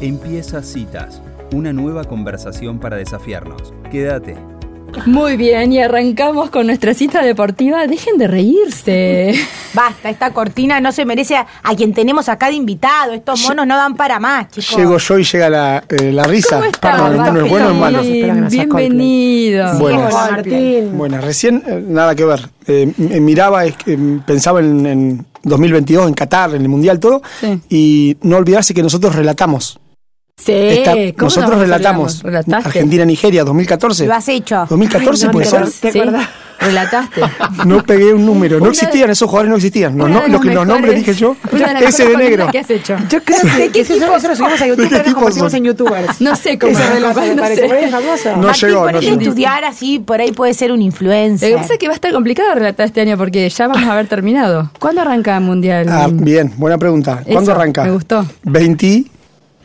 Empieza Citas, una nueva conversación para desafiarnos. Quédate. Muy bien, y arrancamos con nuestra cita deportiva. Dejen de reírse. Basta, esta cortina no se merece a, a quien tenemos acá de invitado. Estos monos no dan para más, chicos. Llego yo y llega la, eh, la risa. ¿Cómo está, Perdón, no es bueno o es malo. Martín? Bienvenido. Buenas. Hola, Martín. Bueno, recién eh, nada que ver. Eh, miraba, eh, pensaba en, en 2022, en Qatar, en el Mundial, todo. Sí. Y no olvidarse que nosotros relatamos. Sí, ¿cómo nosotros nos relatamos. Argentina-Nigeria, 2014. Lo has hecho. 2014 puede ser. ¿Sí? ¿Relataste? No pegué un número. No existían, esos jugadores no existían. No- de los que los nombres dije yo. de Ese de negro. que has hecho. Yo creo que, eso, eso lo subimos a YouTube, ¿De qué pero convertimos son? en youtubers. No sé cómo. Ese reloj, me no. No llegó, no estudiar así, por ahí puede ser un Lo influencer. que pasa es que va a estar complicado relatar este año porque ya vamos a haber terminado. ¿Cuándo arranca el Mundial? Ah, bien, buena pregunta. ¿Cuándo arranca? me gustó. 20,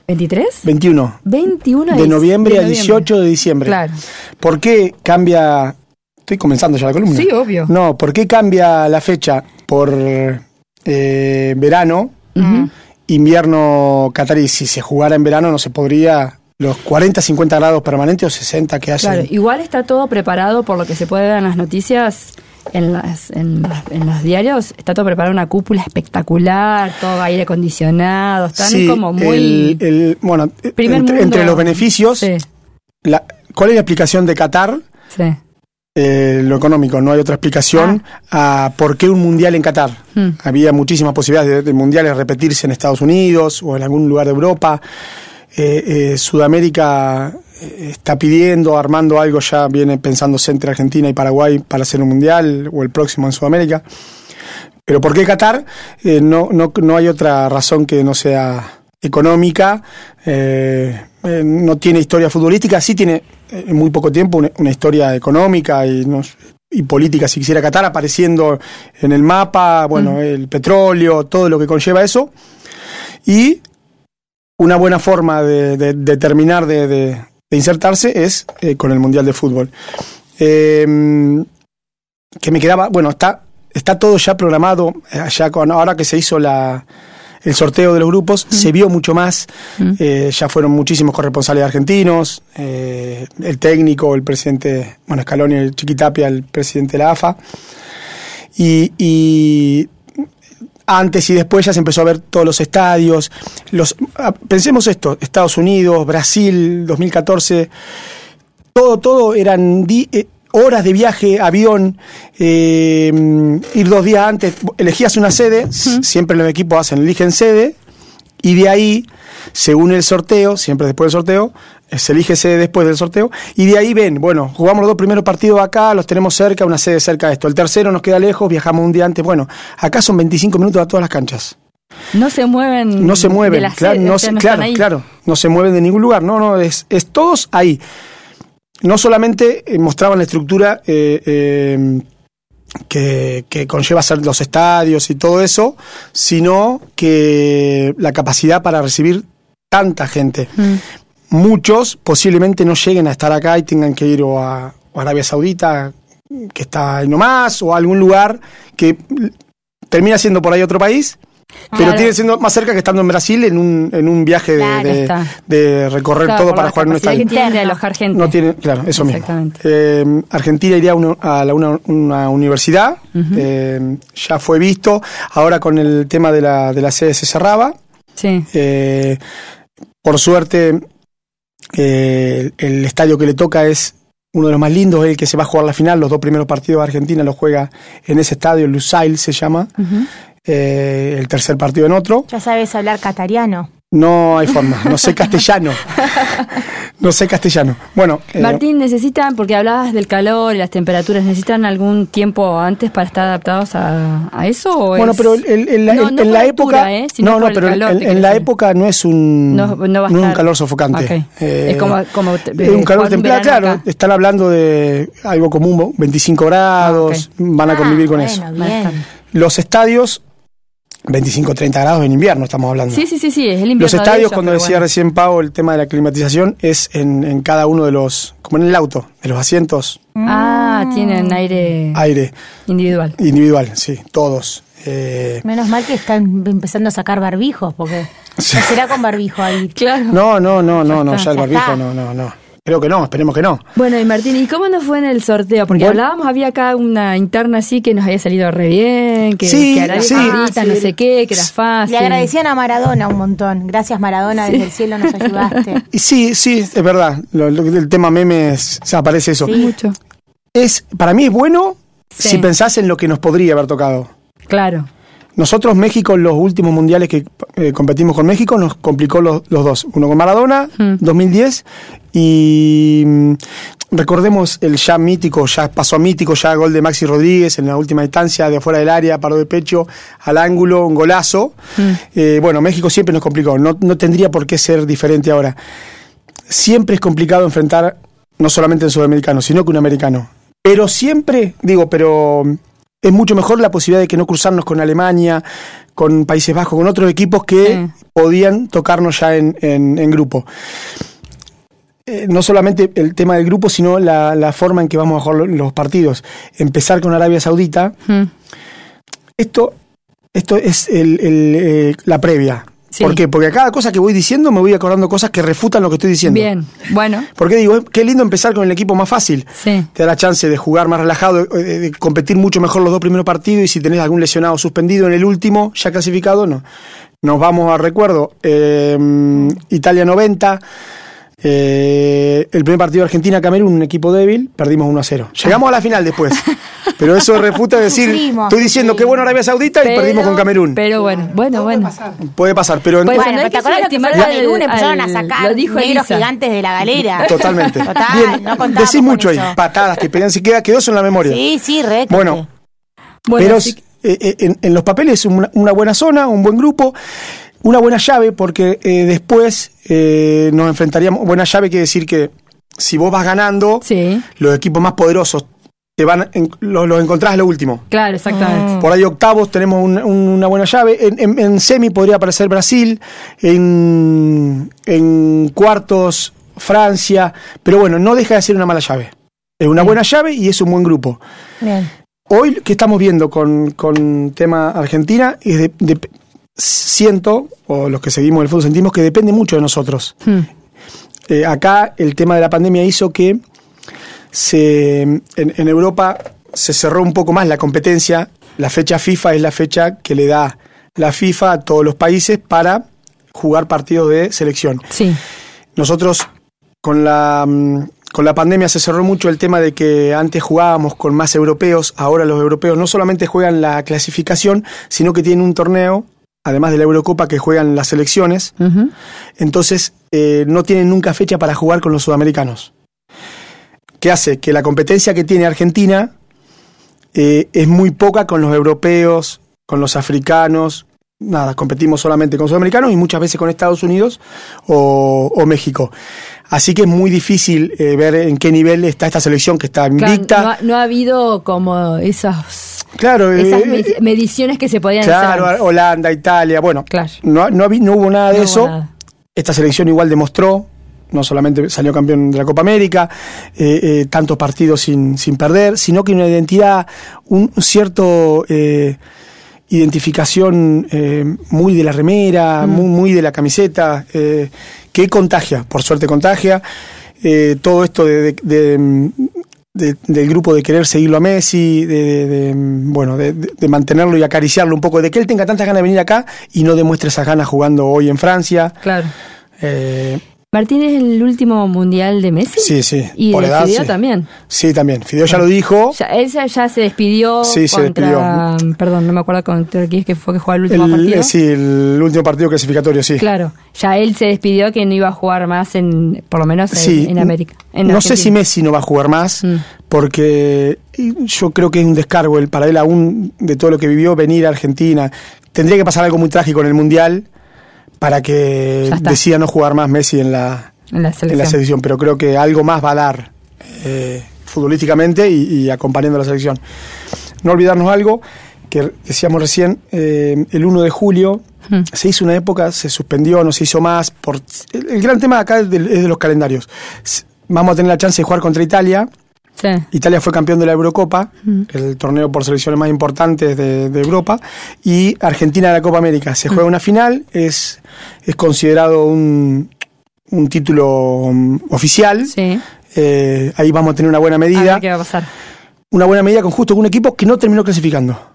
¿23? 21. 21 De noviembre de a 18 de diciembre. Claro. ¿Por qué cambia? Estoy comenzando ya la columna. Sí, obvio. No, ¿por qué cambia la fecha? Por eh, verano, Ujú. invierno catarí. Si se jugara en verano no se podría los 40, 50 grados permanentes o 60 que haya. Claro, igual está todo preparado por lo que se puede ver en las noticias, en, las, en, los diarios, está todo preparado, una cúpula espectacular, todo aire acondicionado, están Sí, como muy... el- el- bueno, Primer entre, mundo. entre los beneficios, Sí, la- ¿cuál es la explicación de Qatar? sí. Eh, lo económico, no hay otra explicación a por qué un mundial en Qatar. Hmm. Había muchísimas posibilidades de, de mundiales repetirse en Estados Unidos o en algún lugar de Europa. Eh, eh, Sudamérica eh, está pidiendo, armando algo, ya viene pensándose entre Argentina y Paraguay para hacer un mundial o el próximo en Sudamérica. Pero ¿por qué Qatar? Eh, no, no, no hay otra razón que no sea económica. Eh, eh, no tiene historia futbolística, sí tiene eh, en muy poco tiempo una, una historia económica y, no- y política, si quisiera Qatar, apareciendo en el mapa, bueno, el petróleo, todo lo que conlleva eso. Y una buena forma de, de- de terminar de, de- insertarse es eh, con el Mundial de Fútbol. Eh, que me quedaba, bueno, está, está todo ya programado, eh, allá con, ahora que se hizo la, el sorteo de los grupos, se vio mucho más, Mm. eh, ya fueron muchísimos corresponsales argentinos, eh, el técnico, el presidente, bueno, Scaloni, el Chiquitapia, el presidente de la AFA, y, y antes y después ya se empezó a ver todos los estadios. Los, ah, pensemos esto, Estados Unidos, Brasil, 2014, todo, todo eran di- eh, horas de viaje, avión, eh, ir dos días antes, elegías una sede, siempre los equipos hacen, eligen sede, y de ahí, según el sorteo, siempre después del sorteo, se elige sede después del sorteo, y de ahí ven, bueno, jugamos los dos primeros partidos acá, los tenemos cerca, una sede cerca de esto, el tercero nos queda lejos, viajamos un día antes, bueno, acá son 25 minutos a todas las canchas. No se mueven. No se mueven, la claro, no o sea, se- no claro, no se mueven de ningún lugar, no, no, es, es todos ahí. No solamente eh, mostraban la estructura eh, eh, que, que conlleva ser los estadios y todo eso, sino que la capacidad para recibir tanta gente. Mm. Muchos posiblemente no lleguen a estar acá y tengan que ir o a, o a Arabia Saudita, que está ahí nomás, o a algún lugar que termina siendo por ahí otro país, pero Claro. tiene siendo más cerca que estando en Brasil en un, en un viaje de, Claro, de- está. de recorrer Claro, todo para jugar en un estadio. de alojar gente. No tiene, claro, eso mismo. Eh, Argentina iría a, una, a la- una- una universidad, eh, ya fue visto, ahora con el tema de la, de la sede se cerraba. Sí. Eh, por suerte, eh, el, el estadio que le toca es uno de los más lindos, el que se va a jugar la final. Los dos primeros partidos de Argentina los juega en ese estadio, Lusail se llama. Eh, el tercer partido en otro. Ya sabes hablar catariano. No hay forma, no sé castellano. No sé castellano. Bueno, eh, Martín, ¿necesitan, porque hablabas del calor y las temperaturas, ¿necesitan algún tiempo antes para estar adaptados a, a eso? O Bueno, es- pero el- el- en la, No, en- no en por la la época. ¿eh? sino no, no, pero en- la decir. época no es un. No- no va a es un estar- calor sofocante. Eh, Es como- como te- es un calor templado, claro. acá. Están hablando de algo común, 25 grados, Ah, van a convivir con Ah, eso. bueno, bien. estar. Los estadios, 25, 30 grados en invierno, estamos hablando. Sí, sí, sí, sí, es el invierno Los de estadios, ellos, cuando decía bueno. recién Pau, el tema de la climatización es en, en cada uno de los, como en el auto, de los asientos, Ah, tienen aire aire individual. individual, sí, todos. Eh, Menos mal que están empezando a sacar barbijos, porque no será con barbijo ahí. Claro. no, no, no, no, no, ya el barbijo, está. no, no, no. Creo que no, esperemos que no. Bueno, y Martín, ¿y cómo nos fue en el sorteo? Porque Bueno. hablábamos, había acá una interna así que nos había salido re bien, que, Sí, que Arabia sí. Saudita, Ah, no sé qué, que era fácil. Le agradecían a Maradona un montón. Gracias Maradona, desde el cielo nos ayudaste. Y sí, sí, es verdad. Lo- lo- el tema memes, o sea, aparece eso. Sí. Mucho. Es, para mí es bueno Sí. si pensás en lo que nos podría haber tocado. Claro. Nosotros, México, en los últimos mundiales que eh, competimos con México, nos complicó los, los dos. Uno con Maradona, Hmm. 2010, y mm, recordemos el ya mítico, ya pasó a mítico, ya gol de Maxi Rodríguez en la última instancia, de afuera del área, paró de pecho, al ángulo, un golazo. Eh, bueno, México siempre nos complicó, no, no tendría por qué ser diferente ahora. Siempre es complicado enfrentar, no solamente en sudamericano, sino que un americano. Pero siempre, digo, pero es mucho mejor la posibilidad de que no cruzarnos con Alemania, con Países Bajos, con otros equipos que Sí. podían tocarnos ya en, en- en grupo. Eh, no solamente el tema del grupo, sino la, la forma en que vamos a jugar lo- los partidos. Empezar con Arabia Saudita, Mm. esto, esto es el- el, eh, la previa. Sí. ¿Por qué? Porque a cada cosa que voy diciendo me voy acordando cosas que refutan lo que estoy diciendo. Bien. Bueno, Porque digo, eh, qué lindo empezar con el equipo más fácil. sí. Te da la chance de jugar más relajado, de, de- de competir mucho mejor los dos primeros partidos y si tenés algún lesionado suspendido en el último, ya clasificado, no. Nos vamos a recuerdo, eh, Italia 90, eh, el primer partido de Argentina-Camerún, un equipo débil, perdimos 1 a 0. Llegamos a la final después, pero eso refuta decir, Sufrimos, estoy diciendo sí. que bueno Arabia Saudita y perdimos con Camerún. Pero bueno, bueno, bueno. Puede pasar, pero en- Pues, Bueno, no hay pero ¿te que acordás lo que fue al- Camerún? Empezaron a sacar lo dijo negros Elisa. gigantes de la galera. totalmente. Total, Bien, no contábamos decís mucho ahí, patadas que pegan, si queda, quedó eso en la memoria. Sí, sí, re. Bueno, Bueno, pero eh, eh, en, en los papeles una, una buena zona, un buen grupo, una buena llave, porque eh, después eh, nos enfrentaríamos. Buena llave quiere decir que si vos vas ganando, sí, los equipos más poderosos te van en- los, los encontrás lo último. claro, exactamente. Por ahí octavos tenemos un- un- una buena llave. En, en- en semi podría aparecer Brasil. En, en cuartos Francia. Pero bueno, no deja de ser una mala llave. Es una buena llave y es un buen grupo. Bien. Hoy que estamos viendo con, con tema Argentina, es de- de- siento, o los que seguimos el fútbol sentimos que depende mucho de nosotros. Hmm. Eh, acá el tema de la pandemia hizo que se, en, en Europa se cerró un poco más la competencia. La fecha FIFA es la fecha que le da la FIFA a todos los países para jugar partidos de selección. Sí, Nosotros con la, mm, con la pandemia se cerró mucho el tema de que antes jugábamos con más europeos, ahora los europeos no solamente juegan la clasificación, sino que tienen un torneo, además de la Eurocopa, que juegan las selecciones, entonces eh, no tienen nunca fecha para jugar con los sudamericanos. ¿Qué hace? Que la competencia que tiene Argentina eh, es muy poca con los europeos, con los africanos. Nada, competimos solamente con sudamericanos y muchas veces con Estados Unidos o, o México. Así que es muy difícil eh, ver en qué nivel está esta selección que está Claro, invicta. no, ha, no ha habido como esas, claro, esas eh, med- mediciones que se podían claro, hacer. Holanda, Italia, bueno, Claro. no, no, no hubo nada de No eso. nada. Esta selección igual demostró, no solamente salió campeón de la Copa América, eh, eh, tantos partidos sin, sin perder, sino que una identidad, un cierto eh, identificación muy de la remera, muy, muy de la camiseta, que contagia, por suerte contagia. Todo esto de, de- de, de- del grupo de querer seguirlo a Messi, de, de- de, bueno, de, mantenerlo y acariciarlo un poco, de que él tenga tantas ganas de venir acá y no demuestre esas ganas jugando hoy en Francia. Claro. Eh, Martín es el último mundial de Messi. sí, sí. Y por de edad, Fideo sí. también. Sí, también. Fideo ya lo dijo. Ya, él ya, ya se despidió Sí, se contra. Perdón, no me acuerdo contra quién es que fue que jugó el último El, partido. eh, sí, el último partido clasificatorio, sí. Claro, ya él se despidió que no iba a jugar más en, por lo menos en, Sí, en América. en no sé si. Messi no va a jugar más, Mm. porque yo creo que es un descargo el, para él aún de todo lo que vivió venir a Argentina. Tendría que pasar algo muy trágico en el Mundial para que decida no jugar más Messi en la, en la en selección. la selección, pero creo que algo más va a dar eh, futbolísticamente y, y acompañando a la selección. No olvidarnos algo que decíamos recién, eh, el 1 de julio Hmm. se hizo una época, se suspendió, no se hizo más. Por, el, el gran tema acá es de, es de los calendarios. Vamos a tener la chance de jugar contra Italia Sí. Italia fue campeón de la Eurocopa, el torneo por selecciones más importantes de, de Europa, y Argentina de la Copa América. Se juega una final, es, es considerado un, un título mm, oficial. Sí. Eh, ahí vamos a tener una buena A medida. ver qué va a pasar. Una buena medida con justo un equipo que no terminó clasificando.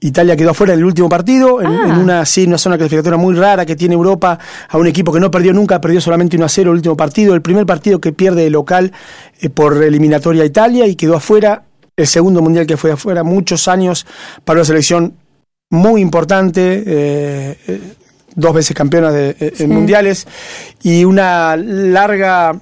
Italia quedó afuera en el último partido, en, Ah. en una, sí, una zona clasificatoria muy rara que tiene Europa, a un equipo que no perdió nunca, perdió solamente 1 a 0 el último partido, el primer partido que pierde de local eh, por eliminatoria a Italia y quedó afuera, el segundo mundial que fue afuera, muchos años para una selección muy importante, eh, eh, dos veces campeona de, Sí. en mundiales y una larga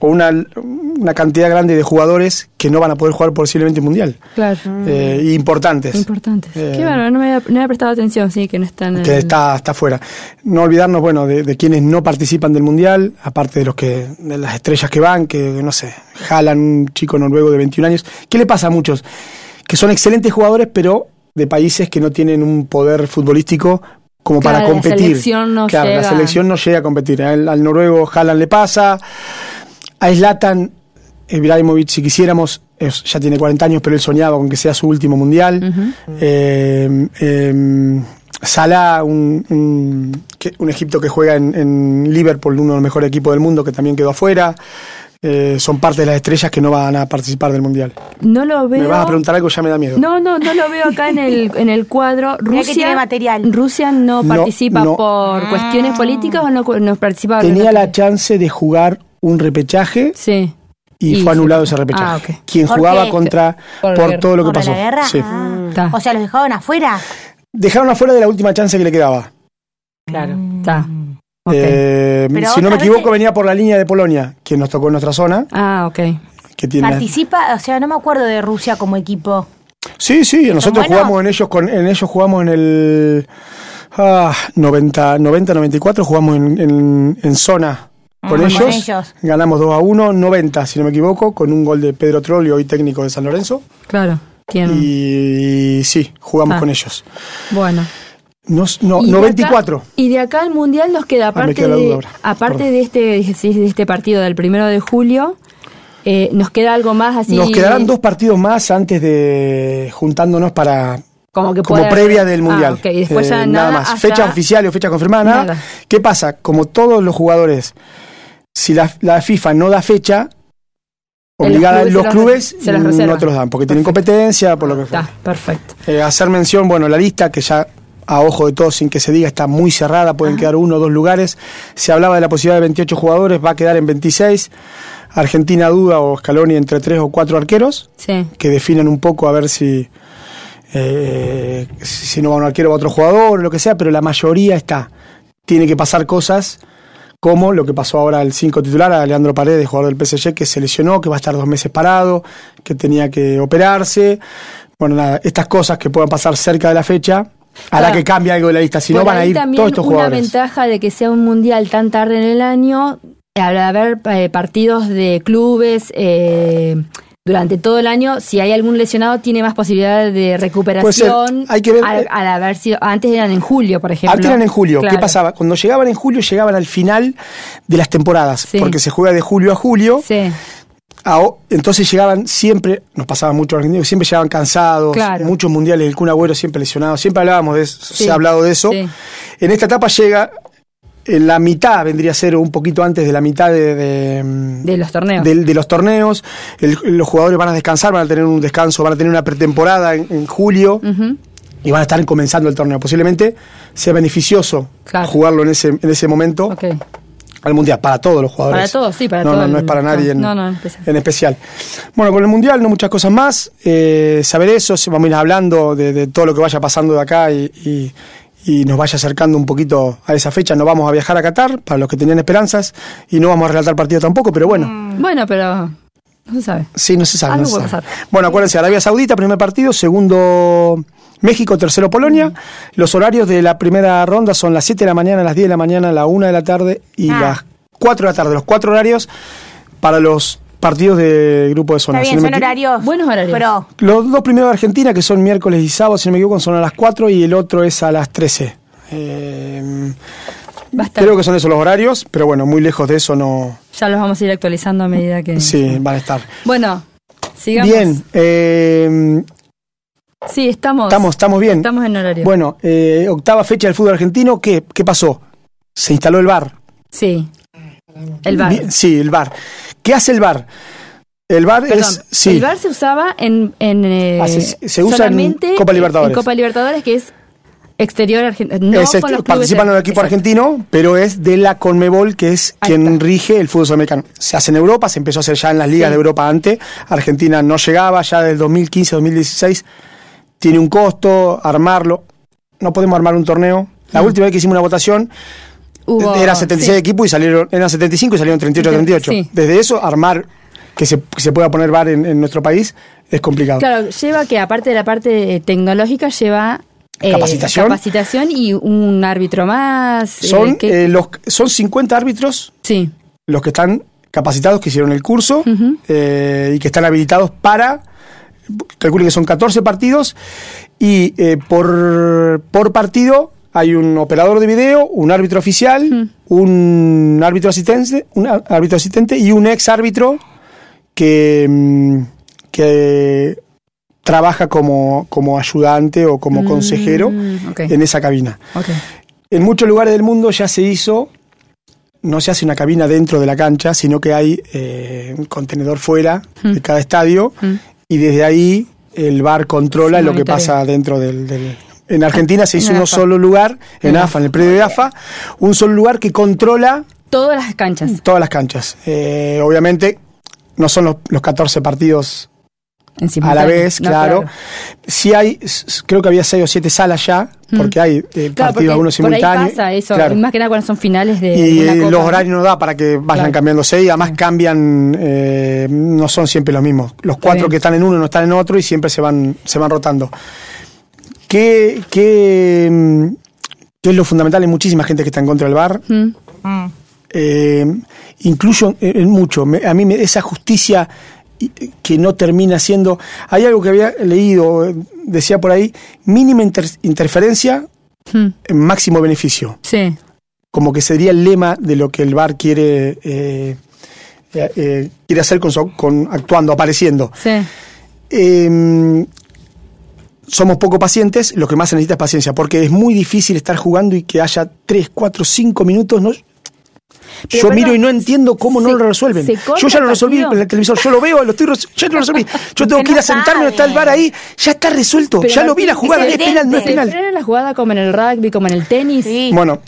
o una, una cantidad grande de jugadores que no van a poder jugar posiblemente un mundial. Claro. Eh, importantes. Importantes. Eh, Qué bueno, no me, había, no había prestado atención, sí, que no están que está, está fuera. No olvidarnos, bueno, de, de quienes no participan del Mundial, aparte de los que, de las estrellas que van, que no sé, jalan un chico noruego de 21 años. ¿Qué le pasa a muchos? Que son excelentes jugadores, pero de países que no tienen un poder futbolístico como Claro, para la competir. selección no claro, llega. la selección no llega a competir. Al, al noruego Haaland le pasa, a Zlatan Ibrahimovic, si quisiéramos, es- ya tiene 40 años, pero él soñaba con que sea su último mundial. Eh, eh, Salah, un, un, que- un Egipto que juega en, en Liverpool, uno de los mejores equipos del mundo, que también quedó afuera. Eh, son parte de las estrellas que no van a participar del mundial. No lo veo. Me vas a preguntar algo, ya me da miedo. No, no, no lo veo acá en el, en el cuadro. Mirá que Rusia, tiene material. Rusia no, participa no. por cuestiones políticas o no, no participa. Tenía la chance de jugar un repechaje Sí. y, Y fue anulado ese repechaje. Ah, ok. Quien ¿Por jugaba qué? contra Por todo lo que ¿Por pasó. la guerra? Sí. Ah. Está. O sea, los dejaban afuera. Dejaron afuera de la última chance que le quedaba. Claro. Está. Ok. Eh, si no me equivoco, veces- venía por la línea de Polonia, quien nos tocó en nuestra zona, ah, ok. que tiene. Participa, o sea, no me acuerdo de Rusia como equipo. Sí, sí, nosotros jugamos en ellos con, en ellos jugamos en el ah, 90, 90, 94, jugamos en, en, en zona con, Ah, ellos. con ellos. Ganamos 2 a 1, 90, si no me equivoco, con un gol de Pedro Trollio, hoy técnico de San Lorenzo. Claro. Tiene. Y, sí, jugamos Ah. con ellos. Bueno. Nos- no, Y de 94. acá- y de acá al mundial nos queda, Ah, aparte, de, aparte Perdón. de este, de este partido del primero de julio, eh, nos queda algo más así. Nos quedarán dos partidos más antes de juntándonos para como, que como previa del Ah, mundial. después Eh, ya nada, nada, más. hasta- Fecha oficial o fecha confirmada, nada. Nada. ¿Qué pasa? Como todos los jugadores, si la, la FIFA no da fecha, En los obligada clubes los clubes se no te los dan, porque tienen Perfecto. competencia, por lo que Está, fuera. perfecto. Eh, hacer mención, bueno, la lista que ya a ojo de todos, sin que se diga, está muy cerrada, pueden quedar uno o dos lugares. Se hablaba de la posibilidad de 28 jugadores, va a quedar en 26. Argentina duda o Scaloni entre tres o cuatro arqueros Sí. que definan un poco a ver si, eh, si no va un arquero o otro jugador lo que sea, pero la mayoría está. Tiene que pasar cosas como lo que pasó ahora al 5 titular, a Leandro Paredes, jugador del PSG, que se lesionó, que va a estar dos meses parado, que tenía que operarse. Bueno, nada, estas cosas que puedan pasar cerca de la fecha hará Claro. que cambie algo de la lista, si no van a ir todos estos una jugadores. ventaja de que sea un mundial tan tarde en el año, al haber eh, partidos de clubes eh, durante todo el año, si hay algún lesionado, tiene más posibilidades de recuperación. Hay que ver- Al, al haber sido, antes eran en julio, por ejemplo. Antes eran en julio. Claro. ¿Qué pasaba? Cuando llegaban en julio, llegaban al final de las temporadas, Sí. porque se juega de julio a julio. Sí, entonces llegaban siempre, nos pasaba mucho argentinos, siempre llegaban cansados, Claro. muchos mundiales, el Kun Agüero siempre lesionado, siempre hablábamos de eso, Sí, se ha hablado de eso. En esta etapa llega, la mitad, vendría a ser un poquito antes de la mitad de, de, de los torneos. de los torneos, El- los jugadores van a descansar, van a tener un descanso, van a tener una pretemporada en, en julio y van a estar comenzando el torneo. Posiblemente sea beneficioso Claro. jugarlo en ese, en ese momento al mundial, para todos los jugadores. Para todos, sí, para no, todo No, no es para nadie en, no, no, en especial. en especial. Bueno, con el mundial no muchas cosas más. eh, saber eso, vamos a ir hablando de, de todo lo que vaya pasando de acá y, y- y nos vaya acercando un poquito a esa fecha. No vamos a viajar a Qatar, para los que tenían esperanzas, y no vamos a relatar partido tampoco, pero bueno. Bueno, pero no se sabe. Sí, no se sabe. Algo no se puede sabe. pasar. Bueno, acuérdense, Arabia Saudita, primer partido, segundo México, tercero Polonia. Los horarios de la primera ronda son las 7 de la mañana, las 10 de la mañana, la 1 de la tarde y Ah. las 4 de la tarde. Los cuatro horarios para los partidos de grupo de zona. Está Si bien, no son horarios. Buenos horarios. Pero, Los dos primeros de Argentina, que son miércoles y sábado, si no me equivoco, son a las 4 y el otro es a las 13. Eh, creo que son esos los horarios, pero bueno, muy lejos de eso no. Ya los vamos a ir actualizando a medida que. Sí, van a estar. Bueno, sigamos. Bien, eh, Sí, estamos. estamos, estamos bien. Estamos en horario. Bueno, eh, octava fecha del fútbol argentino, ¿qué, ¿qué pasó? Se instaló el VAR. Sí. El bar. Sí, el VAR. ¿Qué hace el VAR? El VAR es... Sí, El bar se usaba en, en eh, Ah, se- se usa en Copa Libertadores. En Copa Libertadores, que es exterior argentino. No este- participan en el equipo exacto. argentino, pero es de la Conmebol, que es Ahí quien está. rige el fútbol sudamericano. Se hace en Europa, se empezó a hacer ya en las ligas Sí. de Europa antes. Argentina no llegaba, ya del 2015-2016 tiene un costo armarlo. No podemos armar un torneo. La última vez que hicimos una votación Hubo- era 76 sí. equipos y salieron, eran 75 y salieron 38 38. Sí. Desde eso, armar que se, que se pueda poner VAR en, en nuestro país es complicado. Claro, lleva que aparte de la parte eh, tecnológica, lleva eh, Capacitación. capacitación y un árbitro más. eh, Son, que- eh, los, son 50 árbitros sí. los que están capacitados, que hicieron el curso y que están habilitados para, calculen que son 14 partidos y eh, por, por partido hay un operador de video, un árbitro oficial, un árbitro asistente, un árbitro asistente y un ex árbitro que, mm, que trabaja como, como ayudante o como consejero Mm, ok. en esa cabina. En muchos lugares del mundo ya se hizo, no se hace una cabina dentro de la cancha, sino que hay eh, un contenedor fuera de cada estadio y desde ahí el bar controla lo que pasa dentro del... del- En Argentina se hizo AFA. solo lugar, en En AFA, en el predio de AFA, un solo lugar que controla Todas las canchas. todas las canchas. Eh, obviamente no son los, los 14 partidos a la vez, No, claro. Sí hay, creo que había 6 o 7 salas ya, porque hay eh, Claro, partidos algunos por ahí simultáneos. pasa eso, Claro. más que nada cuando son finales de y copa. los horarios no da para que vayan Claro. cambiándose y además cambian eh, no son siempre los mismos los cuatro bien. que están en uno no están en otro y siempre se van se van rotando ¿Qué, qué, mm, qué es lo fundamental hay muchísima gente que está en contra del bar Mm. Mm. eh, incluyo en, mucho a mí me- esa justicia que no termina siendo hay algo que había leído decía por ahí mínima inter- interferencia Mm. máximo beneficio Sí. como que sería el lema de lo que el bar quiere eh, eh, quiere hacer con, con actuando, apareciendo. Sí. Somos poco pacientes, lo que más se necesita es paciencia, porque es muy difícil estar jugando y que haya 3, 4, 5 minutos. ¿no? Pero, yo perdón, miro y no entiendo cómo no se- lo resuelven. se Yo ya lo resolví en el televisor, yo lo veo, lo estoy ya lo resolví. Yo tengo Que ir a sentarme, no está el bar ahí, ya está resuelto, Pero ya lo vi la jugada, es es penal, no es Se penal. frena la jugada como en el rugby, como en el tenis. Sí. Bueno,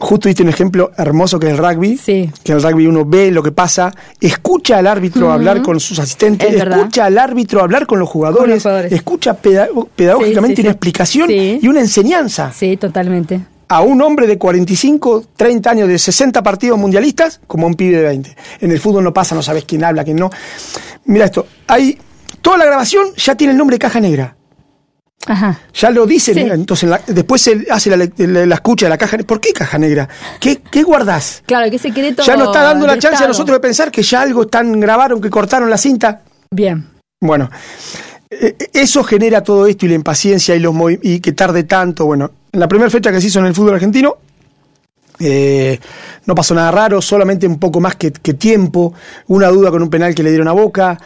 justo diste un ejemplo hermoso que es el rugby. Sí. Que en el rugby uno ve lo que pasa, escucha al árbitro hablar con sus asistentes, Es verdad. escucha al árbitro hablar con los jugadores, Con los jugadores. escucha peda- pedagógicamente Sí, sí, una explicación y una enseñanza. Sí, totalmente. A un hombre de 45, 30 años, de 60 partidos mundialistas, como a un pibe de 20. En el fútbol no pasa, no sabes quién habla, quién no. Mira esto, hay. Toda la grabación ya tiene el nombre de caja negra. Ajá. Ya lo dicen, Sí. entonces la- después se hace la, la- la escucha de la caja negra. ¿Por qué caja negra? ¿Qué, qué guardás? Claro, que secreto. Ya nos está dando la chance a nosotros de pensar que ya algo están grabaron, que cortaron la cinta. Bien. Bueno, eh, eso genera todo esto y la impaciencia y los y que tarde tanto. Bueno, en la primera fecha que se hizo en el fútbol argentino eh, no pasó nada raro, solamente un poco más que, que tiempo, una duda con un penal que le dieron a Boca.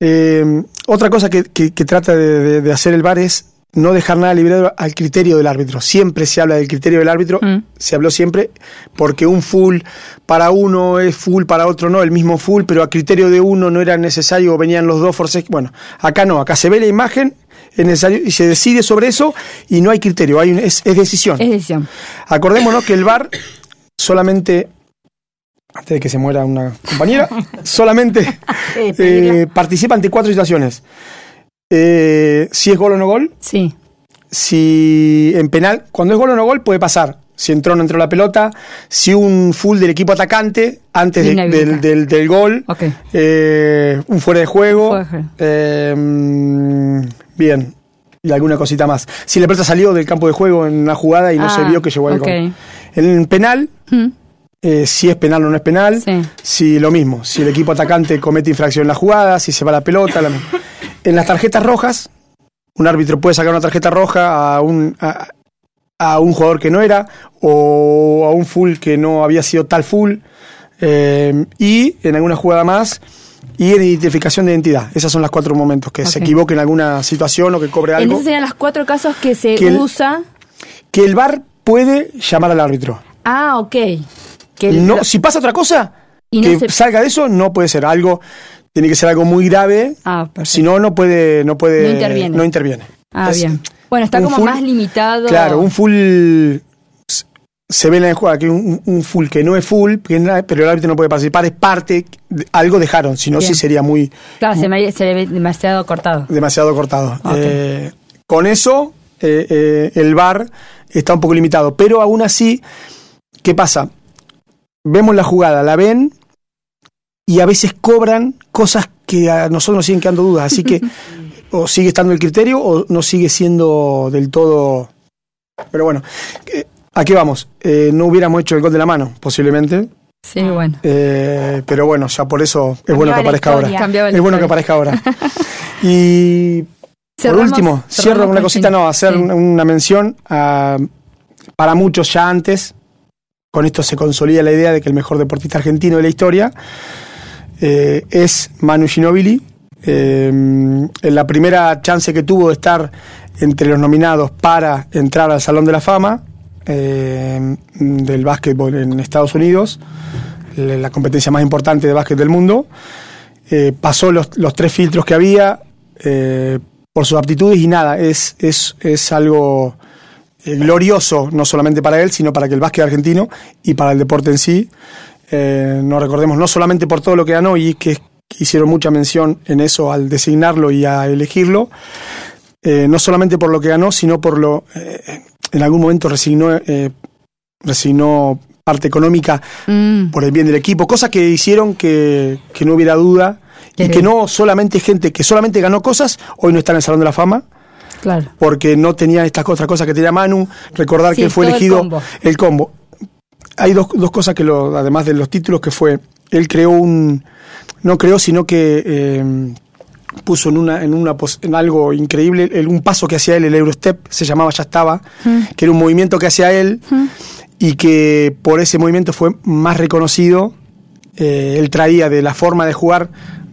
Eh, otra cosa que, que- que trata de, de- de hacer el VAR es no dejar nada libre al criterio del árbitro. Siempre se habla del criterio del árbitro, Mm. se habló siempre, porque un full para uno es full, para otro no, el mismo full, pero a criterio de uno no era necesario, venían los dos force. Bueno, acá no, acá se ve la imagen, es necesario y se decide sobre eso y no hay criterio, hay un- es, es decisión. Es decisión. Acordémonos que el VAR solamente, antes de que se muera una compañera, solamente Eh, participa ante cuatro situaciones. Eh, si es gol o no gol, Sí. si en penal, cuando es gol o no gol puede pasar. Si entró o no entró la pelota, si un full del equipo atacante antes de- del, del- del gol, Ok. eh, un fuera de juego, Fuera eh, bien, y alguna cosita más. Si la pelota salió del campo de juego en una jugada y no Ah, se vio que llegó al gol. En penal, Mm. Eh, si es penal o no es penal, Sí. si lo mismo, si el equipo atacante comete infracción en la jugada, si se va la pelota. la- En las tarjetas rojas, un árbitro puede sacar una tarjeta roja a un, a, a un jugador que no era, o a un full que no había sido tal full, eh, y en alguna jugada más, y en identificación de identidad. Esos son los cuatro momentos, que se equivoque en alguna situación o que cobre algo. Entonces serían los cuatro casos que se Que el- usa. Que el VAR puede llamar al árbitro. Ah, ok. Que No, si pasa otra cosa, Y no que se- salga de eso, no puede ser algo, tiene que ser algo muy grave, Ah, si no, no puede, no puede, No interviene. no interviene. Ah, Es bien. Bueno, está como full- más limitado. Claro, un full, se ve en la jugada que un, un full que no es full, pero el árbitro no puede participar, es parte, algo dejaron, si no, sí sería muy, Claro, se, me, se ve demasiado cortado. demasiado cortado. Ok. Eh, con eso, eh, eh, el VAR está un poco limitado. Pero aún así, ¿qué pasa? Vemos la jugada, la ven y a veces cobran cosas que a nosotros nos siguen quedando dudas. Así que o sigue estando el criterio o no sigue siendo del todo... Pero bueno, eh, ¿a qué vamos? Eh, no hubiéramos hecho el gol de la mano, posiblemente. Sí, bueno. Eh, pero bueno, ya por eso es Cambiaba bueno que aparezca ahora. Es bueno que aparezca ahora. Y por último, cerramos cierro una cosita, no, hacer Sí. una- una mención a, para muchos ya antes, con esto se consolida la idea de que el mejor deportista argentino de la historia eh, es Manu Ginóbili. Eh, en la primera chance que tuvo de estar entre los nominados para entrar al Salón de la Fama eh, del básquetbol en Estados Unidos, la competencia más importante de básquet del mundo, pasó los, tres filtros que había por sus aptitudes y nada, es, es, es algo eh, glorioso, no solamente para él, sino para que el básquet argentino y para el deporte en sí, eh, nos recordemos no solamente por todo lo que ganó y que, hicieron mucha mención en eso al designarlo y a elegirlo, eh, no solamente por lo que ganó, sino por lo, eh, en algún momento resignó, resignó parte económica Mm, por el bien del equipo, cosas que hicieron que, que no hubiera duda y que no solamente gente que solamente ganó cosas, hoy no está en el Salón de la Fama, claro. porque no tenía estas otras cosas que tenía Manu, recordar Sí, que fue el elegido combo. el combo. Hay dos, dos cosas que lo, además de los títulos, que fue, él creó un, no creó, sino que eh, puso en una, en una pos- en algo increíble, el- un paso que hacía él, el Eurostep, se llamaba Ya estaba, que era un movimiento que hacía él y que por ese movimiento fue más reconocido. Eh, él traía de la forma de jugar,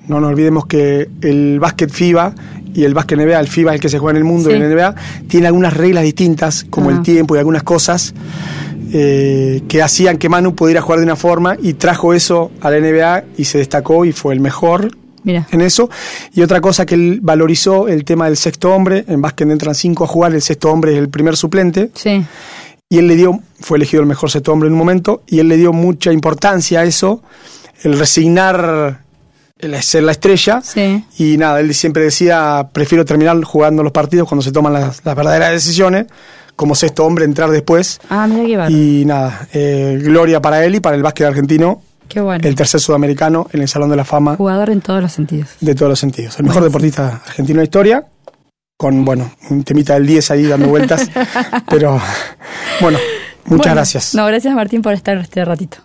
no nos olvidemos que el básquet FIBA y el básquet NBA, el FIBA es el que se juega en el mundo, Sí. y el NBA, tiene algunas reglas distintas, como Ah. el tiempo y algunas cosas, eh, que hacían que Manu pudiera jugar de una forma y trajo eso a la NBA y se destacó y fue el mejor Mira. en eso. Y otra cosa que él valorizó, el tema del sexto hombre. En básquet entran cinco a jugar, el sexto hombre es el primer suplente. Sí. Y él le dio, fue elegido el mejor sexto hombre en un momento, y él le dio mucha importancia a eso, el resignar ser la estrella. Sí. Y nada, él siempre decía, prefiero terminar jugando los partidos cuando se toman las, las verdaderas decisiones, como sexto hombre, entrar después. Ah, mira qué bárbaro. Y nada, eh, gloria para él y para el básquet argentino, Qué bueno. el tercer sudamericano en el Salón de la Fama Jugador en todos los sentidos. de todos los sentidos. El mejor Buenísimo. deportista argentino de la historia, con, bueno, un temita del 10 ahí dando vueltas. pero, bueno, muchas Bueno, gracias. No, gracias Martín por estar este ratito.